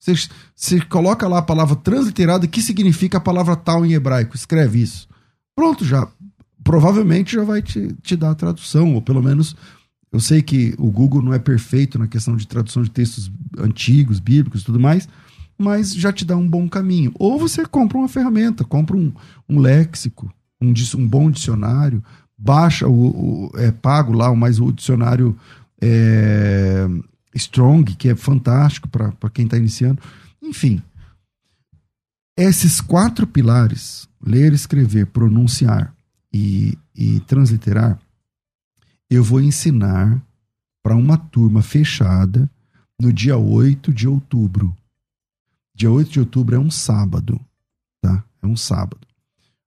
Você, coloca lá a palavra transliterada, que significa a palavra tal em hebraico, escreve isso. Pronto, já. Provavelmente já vai te, te dar a tradução, ou pelo menos eu sei que o Google não é perfeito na questão de tradução de textos antigos, bíblicos e tudo mais, mas já te dá um bom caminho. Ou você compra uma ferramenta, compra um, um léxico, um, um bom dicionário, baixa o, o é pago lá, mas o dicionário é, Strong, que é fantástico para quem está iniciando. Enfim, esses quatro pilares ler, escrever, pronunciar e, e transliterar, eu vou ensinar para uma turma fechada no dia 8 de outubro. Dia 8 de outubro é um sábado, tá? É um sábado.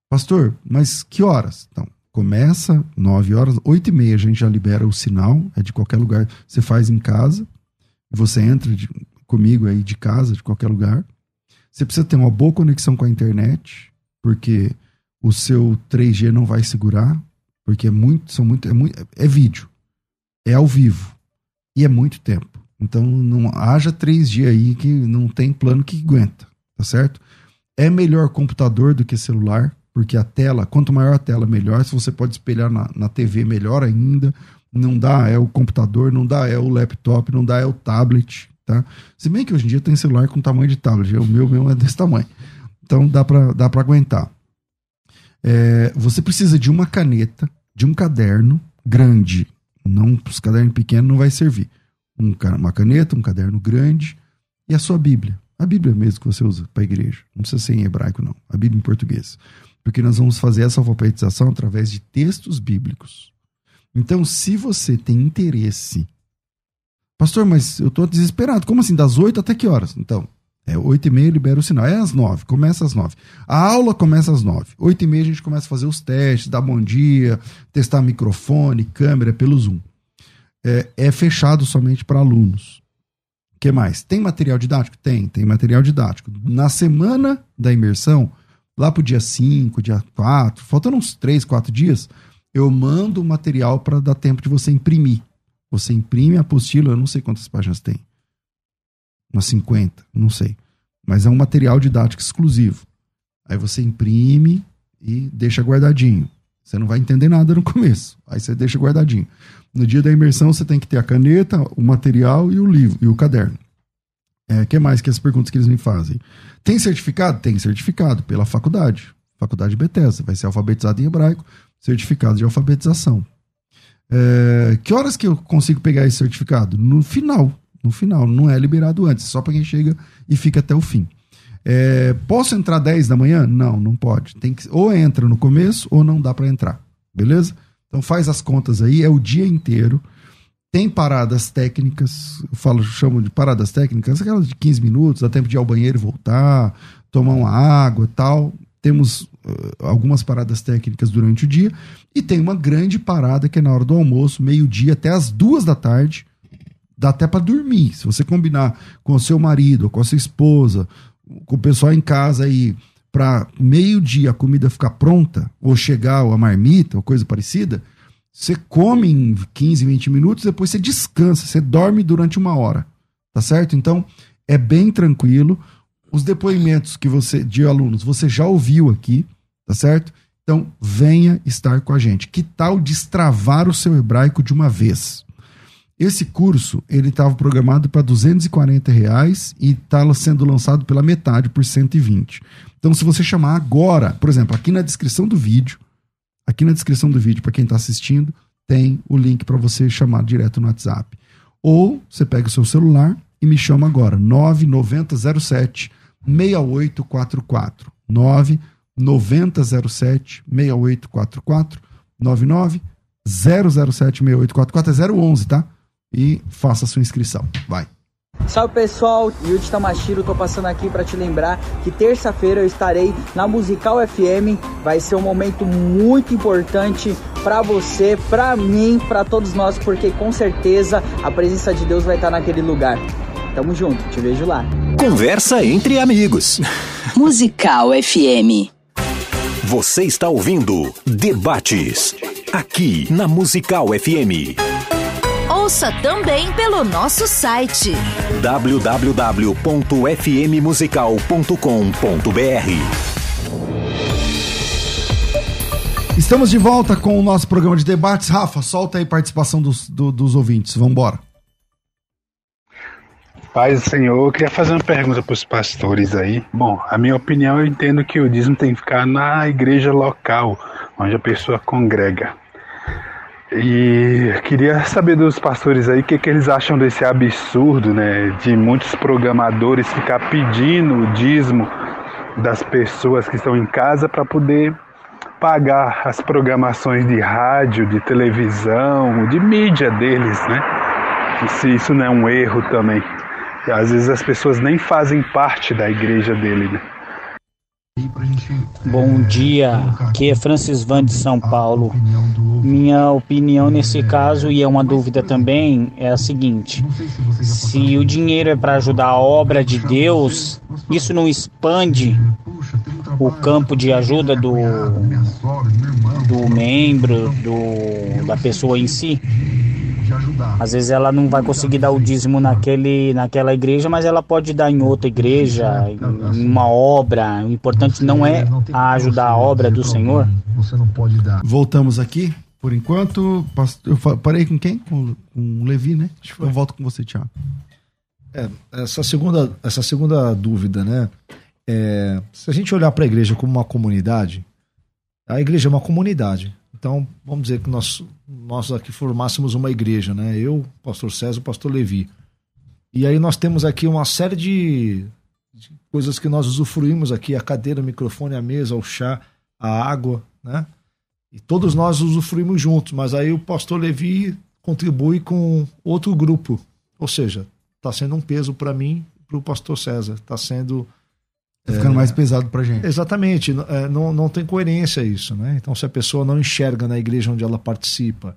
Pastor, mas que horas? Então, começa 9 horas, 8 e meia a gente já libera o sinal, é de qualquer lugar. Você faz em casa, você entra de, comigo aí de casa, de qualquer lugar. Você precisa ter uma boa conexão com a internet porque o seu 3G não vai segurar, porque é muito, são muito, é muito, é vídeo, é ao vivo e é muito tempo. Então não haja 3G aí que não tem plano que aguenta, tá certo? É melhor computador do que celular, porque a tela, quanto maior a tela, melhor. Se você pode espelhar na, na TV, melhor ainda. Não dá, é o computador, não dá, é o laptop, não dá, é o tablet, tá? Se bem que hoje em dia tem celular com tamanho de tablet, o meu mesmo é desse tamanho. Então dá para dá aguentar. É, você precisa de uma caneta, de um caderno grande. Não, os cadernos pequenos não vai servir. Um, uma caneta, um caderno grande e a sua Bíblia. A Bíblia mesmo que você usa para igreja. Não precisa ser em hebraico, não. A Bíblia em português. Porque nós vamos fazer essa alfabetização através de textos bíblicos. Então, se você tem interesse. Pastor, mas eu estou desesperado. Como assim? Das 8 até que horas? Então, é 8 e meia libera o sinal. É às 9, começa às 9. A aula começa às 9. 8 e meia a gente começa a fazer os testes, dar bom dia, testar microfone, câmera pelo Zoom. É, é fechado somente para alunos. O que mais? Tem material didático? Tem, tem material didático. Na semana da imersão, lá pro dia 5, dia 4, faltando uns 3, 4 dias, eu mando o material para dar tempo de você imprimir. Você imprime a apostila, eu não sei quantas páginas tem umas 50, não sei. Mas é um material didático exclusivo. Aí você imprime e deixa guardadinho. Você não vai entender nada no começo. Aí você deixa guardadinho. No dia da imersão você tem que ter a caneta, o material e o livro e o caderno. É, que mais que as perguntas que eles me fazem? Tem certificado? Tem certificado pela faculdade. Faculdade Bethesda. Vai ser alfabetizado em hebraico, certificado de alfabetização. É, que horas que eu consigo pegar esse certificado? No final no final, não é liberado antes, só para quem chega e fica até o fim. É, posso entrar 10 da manhã? Não, não pode. Tem que, ou entra no começo ou não dá para entrar. Beleza? Então faz as contas aí, é o dia inteiro. Tem paradas técnicas, eu falo, chamo de paradas técnicas, aquelas de 15 minutos, dá tempo de ir ao banheiro e voltar, tomar uma água tal. Temos algumas paradas técnicas durante o dia. E tem uma grande parada que é na hora do almoço, meio-dia até as duas da tarde, dá até para dormir. Se você combinar com o seu marido, com a sua esposa, com o pessoal em casa aí, para meio-dia a comida ficar pronta, ou chegar ou a marmita, ou coisa parecida, você come em 15, 20 minutos, depois você descansa, você dorme durante uma hora. Tá certo? Então, é bem tranquilo. Os depoimentos que você de alunos, você já ouviu aqui, tá certo? Então, venha estar com a gente. Que tal destravar o seu hebraico de uma vez? Esse curso ele estava programado para 240 reais e está sendo lançado pela metade por 120. Então, se você chamar agora, por exemplo, aqui na descrição do vídeo, aqui na descrição do vídeo para quem está assistindo, tem o link para você chamar direto no WhatsApp. Ou você pega o seu celular e me chama agora, 9907 6844. 9907 6844 99 007 6844 é 011, tá? e faça sua inscrição. Vai. Salve pessoal, Yuji Tamashiro, tô passando aqui para te lembrar que terça-feira eu estarei na Musical FM. Vai ser um momento muito importante para você, para mim, para todos nós, porque com certeza a presença de Deus vai estar naquele lugar. Tamo junto, te vejo lá. Conversa entre amigos. Musical FM. Você está ouvindo Debates aqui na Musical FM. Ouça também pelo nosso site www.fmmusical.com.br. Estamos de volta com o nosso programa de debates. Rafa, solta aí a participação dos, do, dos ouvintes. Vamos embora. Paz do Senhor, eu queria fazer uma pergunta para os pastores aí. Bom, a minha opinião, eu entendo que o dízimo tem que ficar na igreja local, onde a pessoa congrega. E queria saber dos pastores aí o que, que eles acham desse absurdo, né? De muitos programadores ficar pedindo o dízimo das pessoas que estão em casa para poder pagar as programações de rádio, de televisão, de mídia deles, né? E se isso não é um erro também. Às vezes as pessoas nem fazem parte da igreja dele, né? Bom dia, aqui é Francis Van de São Paulo. Minha opinião nesse caso, e é uma dúvida também, é a seguinte: se o dinheiro é para ajudar a obra de Deus, isso não expande o campo de ajuda do, do membro, do, da pessoa em si? Às vezes ela não vai conseguir dar o dízimo naquele, naquela igreja, mas ela pode dar em outra igreja, em uma obra. O importante não é ajudar a obra do Senhor. Voltamos aqui. Por enquanto, eu parei com quem? Com, com o Levi, né? Eu volto com você, Tiago. É, essa segunda, essa segunda dúvida, né? É, se a gente olhar para a igreja como uma comunidade, A igreja é uma comunidade. Então, vamos dizer que nós, nós aqui formássemos uma igreja, né? Eu, pastor César, pastor Levi. E aí nós temos aqui uma série de, de coisas que nós usufruímos aqui, a cadeira, o microfone, a mesa, o chá, a água, né? E todos nós usufruímos juntos, mas aí o pastor Levi contribui com outro grupo. Ou seja, está sendo um peso para mim, para o pastor César. Está sendo. Tá ficando é, mais pesado para gente. Exatamente. É, não, não tem coerência isso, né? Então, se a pessoa não enxerga na igreja onde ela participa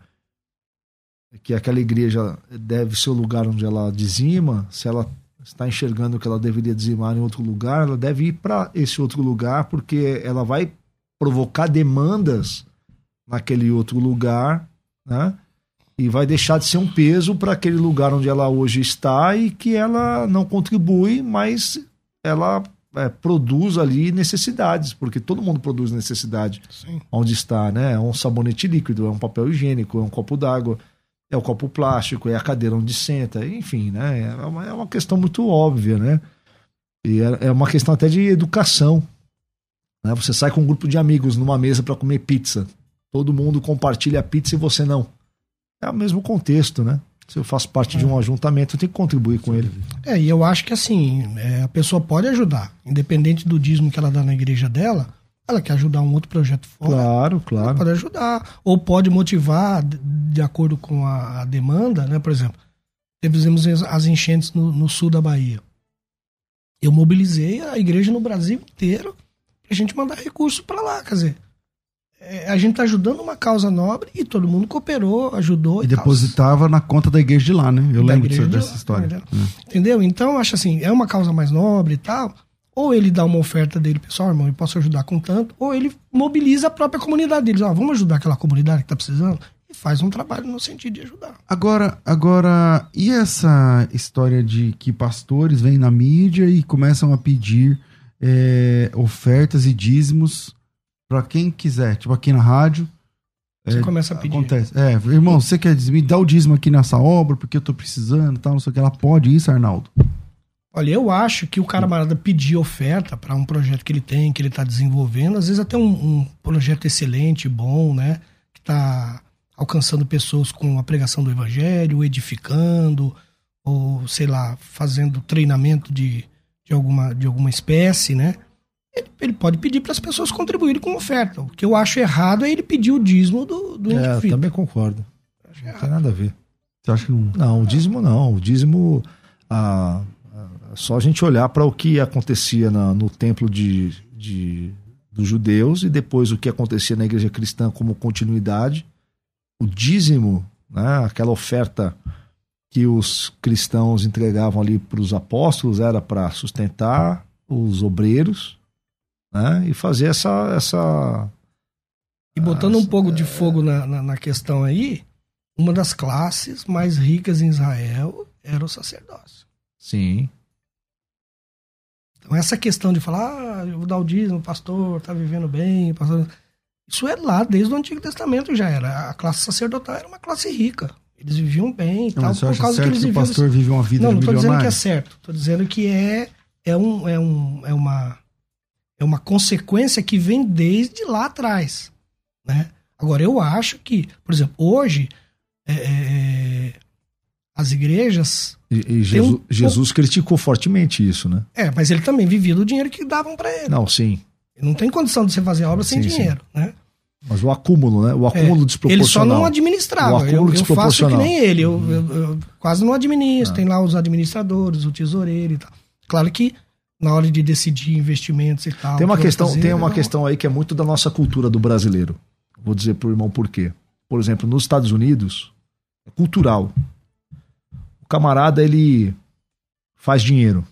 que aquela igreja deve ser o lugar onde ela dizima, se ela está enxergando que ela deveria dizimar em outro lugar, ela deve ir para esse outro lugar, porque ela vai provocar demandas naquele outro lugar, né? E vai deixar de ser um peso para aquele lugar onde ela hoje está e que ela não contribui, mas ela é, produz ali necessidades, porque todo mundo produz necessidade Sim. onde está, né? É um sabonete líquido, é um papel higiênico, é um copo d'água, é o copo plástico, é a cadeira onde senta, enfim, né? É uma, é uma questão muito óbvia, né? E é, é uma questão até de educação. Né? Você sai com um grupo de amigos numa mesa para comer pizza todo mundo compartilha a pizza e você não. É o mesmo contexto, né? Se eu faço parte é. de um ajuntamento, eu tenho que contribuir com ele. É, e eu acho que assim, é, a pessoa pode ajudar, independente do dízimo que ela dá na igreja dela, ela quer ajudar um outro projeto fora. Claro, claro. pode ajudar. Ou pode motivar de acordo com a, a demanda, né? Por exemplo, fizemos as enchentes no, no, sul da Bahia. Eu mobilizei a igreja no Brasil inteiro pra gente mandar recurso para lá, quer dizer a gente está ajudando uma causa nobre e todo mundo cooperou, ajudou. E, e depositava tal. na conta da igreja de lá, né? Eu da lembro disso, dessa lá, história. Né? É. Entendeu? Então, acho assim, é uma causa mais nobre e tal. Ou ele dá uma oferta dele, pessoal, irmão, eu posso ajudar com tanto, ou ele mobiliza a própria comunidade deles. Ah, vamos ajudar aquela comunidade que está precisando e faz um trabalho no sentido de ajudar. Agora, agora, e essa história de que pastores vêm na mídia e começam a pedir é, ofertas e dízimos para quem quiser, tipo aqui na rádio. Você é, começa a pedir. Acontece. É, irmão, você quer me dar o dízimo aqui nessa obra porque eu tô precisando, tal, não sei o que. Ela pode isso, Arnaldo? Olha, eu acho que o camarada pedir oferta para um projeto que ele tem, que ele está desenvolvendo, às vezes até um, um, projeto excelente, bom, né? Que está alcançando pessoas com a pregação do evangelho, edificando, ou sei lá, fazendo treinamento de, de, alguma, de alguma espécie, né? Ele, ele pode pedir para as pessoas contribuírem com oferta. O que eu acho errado é ele pedir o dízimo do, do É, eu também concordo. Não tem nada a ver. Você acha que não? Não, o dízimo não. O dízimo. Ah, só a gente olhar para o que acontecia na, no templo de, de, dos judeus e depois o que acontecia na igreja cristã como continuidade. O dízimo, né, aquela oferta que os cristãos entregavam ali para os apóstolos era para sustentar os obreiros, né? E fazer essa. essa e botando um pouco de é. fogo na, na, na, questão aí, uma das classes mais ricas em Israel era o sacerdócio. Sim. Então essa questão de falar, ah, eu vou dar o dízimo, o pastor tá vivendo bem, pastor... Isso é lá, desde o Antigo Testamento já era. A classe sacerdotal era uma classe rica. Eles viviam bem e tal, por causa que eles viviam. o pastor vive uma vida Não, não estou dizendo que é certo. Estou dizendo que é, é, um, é, um, é uma é uma consequência que vem desde lá atrás. Né? Agora, eu acho que, por exemplo, hoje, é, é, é as igrejas. E, e Jesus, um... Jesus, criticou fortemente isso, né? É, mas ele também vivia do dinheiro que davam para ele. Não, sim. Ele não tem condição de você fazer obra sem sim, dinheiro, sim. né? Mas o acúmulo, né? O acúmulo é, desproporcional. Ele só não administrava. O acúmulo eu, eu faço que nem ele. Eu, eu, eu quase não administro. Ah. Tem lá os administradores, o tesoureiro e tal. Claro que na hora de decidir investimentos e tal. Tem uma questão, fazer, tem uma questão aí que é muito da nossa cultura do brasileiro. Vou dizer pro irmão por quê. Por exemplo, nos Estados Unidos, é cultural. O camarada, ele faz dinheiro.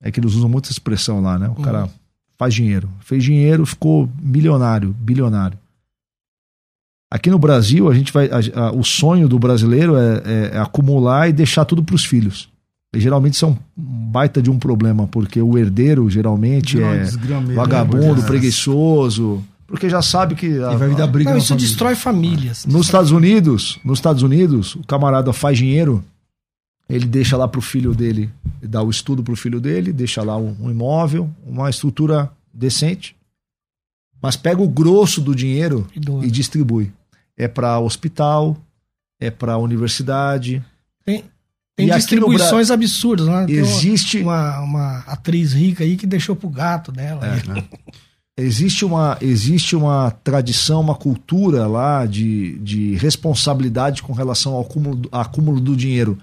É que eles usam muito essa expressão lá, né? O uhum. cara faz dinheiro. Fez dinheiro, ficou milionário, bilionário. Aqui no Brasil, a gente vai. A, a, o sonho do brasileiro é, é, é acumular e deixar tudo para os filhos. Geralmente isso é um baita de um problema, porque o herdeiro geralmente é vagabundo, preguiçoso, porque já sabe que a, vai dar briga não, isso família. destrói famílias. Nos Estados Unidos, nos Estados Unidos, o camarada faz dinheiro, ele deixa lá pro filho dele, dá o estudo pro filho dele, deixa lá um, um imóvel, uma estrutura decente. Mas pega o grosso do dinheiro E e distribui. É para hospital, é para universidade. Tem, tem E distribuições absurdas. Né? Existe uma, uma atriz rica aí que deixou pro gato dela. É. existe uma, existe uma tradição, uma cultura lá de, de responsabilidade com relação ao acúmulo, do- acúmulo do dinheiro.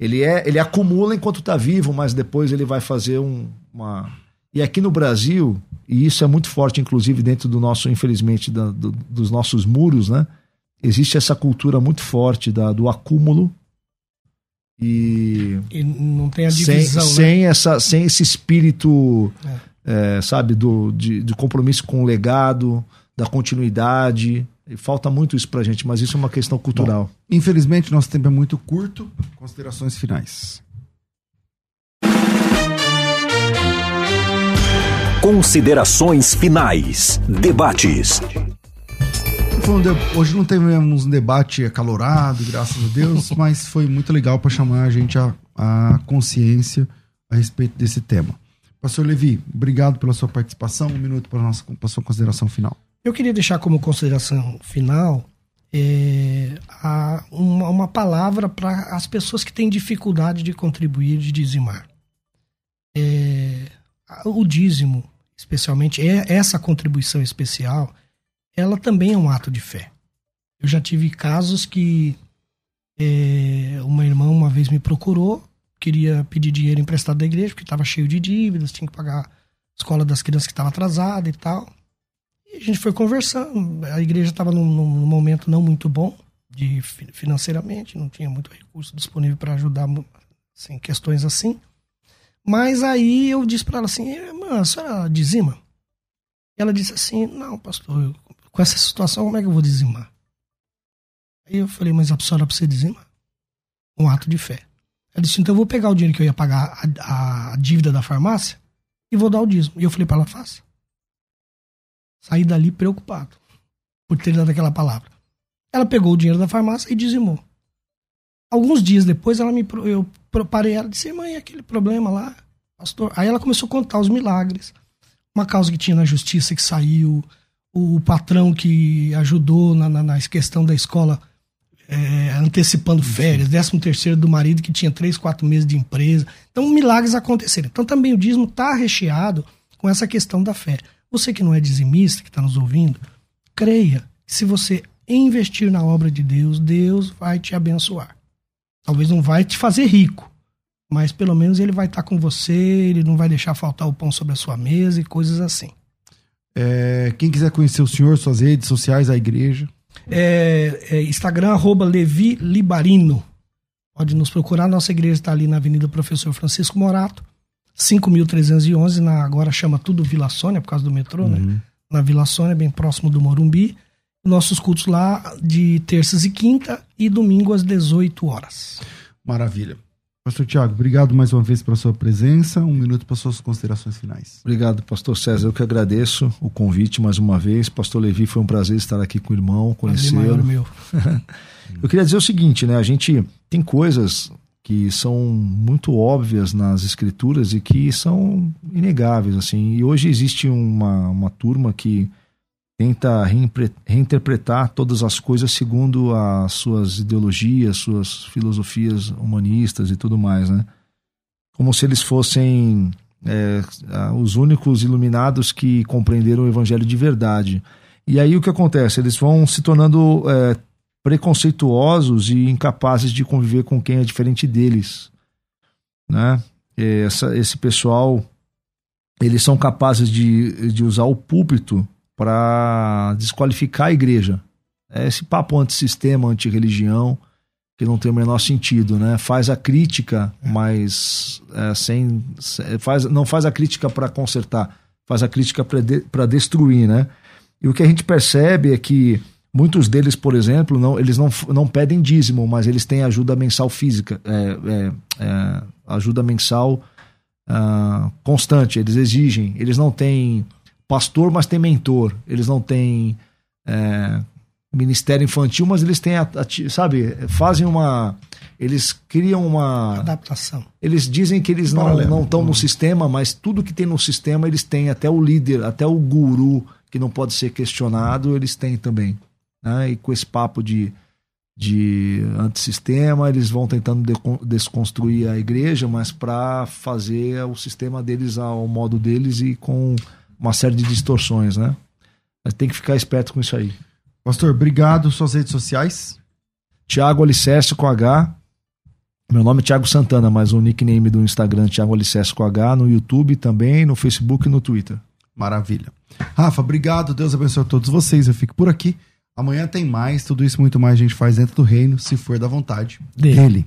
Ele, é, ele acumula enquanto está vivo, mas depois ele vai fazer um, uma. E aqui no Brasil, e isso é muito forte, inclusive dentro do nosso, infelizmente, da- do- dos nossos muros, né? Existe essa cultura muito forte da, do acúmulo e E não tem a sem, divisão, né? sem, essa, sem esse espírito, é, sabe, do, de, de compromisso com o legado, da continuidade. E falta muito isso pra gente, mas isso é uma questão cultural. Infelizmente, nosso tempo é muito curto. Considerações finais. Considerações finais. Debates. Foi um de- Hoje não tivemos um debate acalorado, graças a Deus, mas foi muito legal para chamar a gente a, a consciência a respeito desse tema. Pastor Levi, obrigado pela sua participação. Um minuto para a nossa sua consideração final. Eu queria deixar como consideração final é, a- uma, uma palavra para as pessoas que têm dificuldade de contribuir, de dizimar. É, o dízimo, especialmente, é, essa contribuição especial, ela também é um ato de fé. Eu já tive casos que é, uma irmã uma vez me procurou, queria pedir dinheiro emprestado da igreja, porque estava cheio de dívidas, tinha que pagar a escola das crianças que estava atrasada e tal. E a gente foi conversando. A igreja estava num, num momento não muito bom de fi- financeiramente, não tinha muito recurso disponível para ajudar assim, questões assim. Mas aí eu disse para ela assim: irmã, a senhora dizima? E ela disse assim: não, pastor, eu- com essa situação, como é que eu vou dizimar? Aí eu falei: mas a senhora precisa dizimar? Um ato de fé. Ela disse: então eu vou pegar o dinheiro que eu ia pagar a, a dívida da farmácia e vou dar o dízimo. E eu falei para ela: faça. Saí dali preocupado por ter dado aquela palavra. Ela pegou o dinheiro da farmácia e dizimou. Alguns dias depois, ela me, eu parei ela e disse: mãe, aquele problema lá, pastor. Aí ela começou a contar os milagres. Uma causa que tinha na justiça que saiu, o patrão que ajudou na, na, na questão da escola é, antecipando férias, 13 terceiro do marido que tinha três, quatro meses de empresa. Então, milagres aconteceram. Então, também o dízimo está recheado com essa questão da fé. Você que não é dizimista, que está nos ouvindo, creia que se você investir na obra de Deus, Deus vai te abençoar. Talvez não vai te fazer rico, mas pelo menos ele vai estar com você, ele não vai deixar faltar o pão sobre a sua mesa e coisas assim. É, quem quiser conhecer o senhor, suas redes sociais, a igreja. É, é Instagram, arroba Levi Libarino. Pode nos procurar. Nossa igreja está ali na Avenida Professor Francisco Morato, 5.311, na, agora chama tudo Vila Sônia, por causa do metrô, né? Na Vila Sônia, bem próximo do Morumbi. Nossos cultos lá de terças e quinta e domingo às 18 horas. Maravilha. Pastor Tiago, obrigado mais uma vez pela sua presença. Um minuto para suas considerações finais. Obrigado, pastor César. Eu que agradeço o convite mais uma vez. Pastor Levi, foi um prazer estar aqui com o irmão, conhecê-lo. meu. Eu queria dizer o seguinte, né? A gente tem coisas que são muito óbvias nas escrituras e que são inegáveis, assim. E hoje existe uma, uma turma que tenta reinterpretar todas as coisas segundo as suas ideologias, suas filosofias humanistas e tudo mais, né? Como se eles fossem é, os únicos iluminados que compreenderam o evangelho de verdade. E aí o que acontece? Eles vão se tornando é, preconceituosos e incapazes de conviver com quem é diferente deles, né? Essa, esse pessoal, eles são capazes de, de usar o púlpito para desqualificar a igreja. É esse papo antissistema, antirreligião, que não tem o menor sentido, né? Faz a crítica, mas é, sem, se- faz, não faz a crítica para consertar, faz a crítica para de, pra destruir, né? E o que a gente percebe é que muitos deles, por exemplo, não, eles não, não pedem dízimo, mas eles têm ajuda mensal física, é, é, é, ajuda mensal ah, constante. Eles exigem. Eles não têm pastor, mas têm mentor. Eles não têm é, ministério infantil, mas eles têm, sabe, fazem uma. Eles criam uma. Adaptação. Eles dizem que eles não Paralelo. não estão no sistema, mas tudo que tem no sistema eles têm, até o líder, até o guru que não pode ser questionado, eles têm também. Né? E com esse papo de, de antissistema, eles vão tentando desconstruir a igreja, mas para fazer o sistema deles ao modo deles e com uma série de distorções, né? Mas tem que ficar esperto com isso aí. Pastor, obrigado. Suas redes sociais? Tiago Alicerce com H. Meu nome é Tiago Santana, mas o nickname do Instagram é Tiago Alicerce com H, no YouTube também, no Facebook e no Twitter. Maravilha. Rafa, obrigado. Deus abençoe a todos vocês. Eu fico por aqui. Amanhã tem mais. Tudo isso muito mais a gente faz dentro do reino, se for da vontade dele.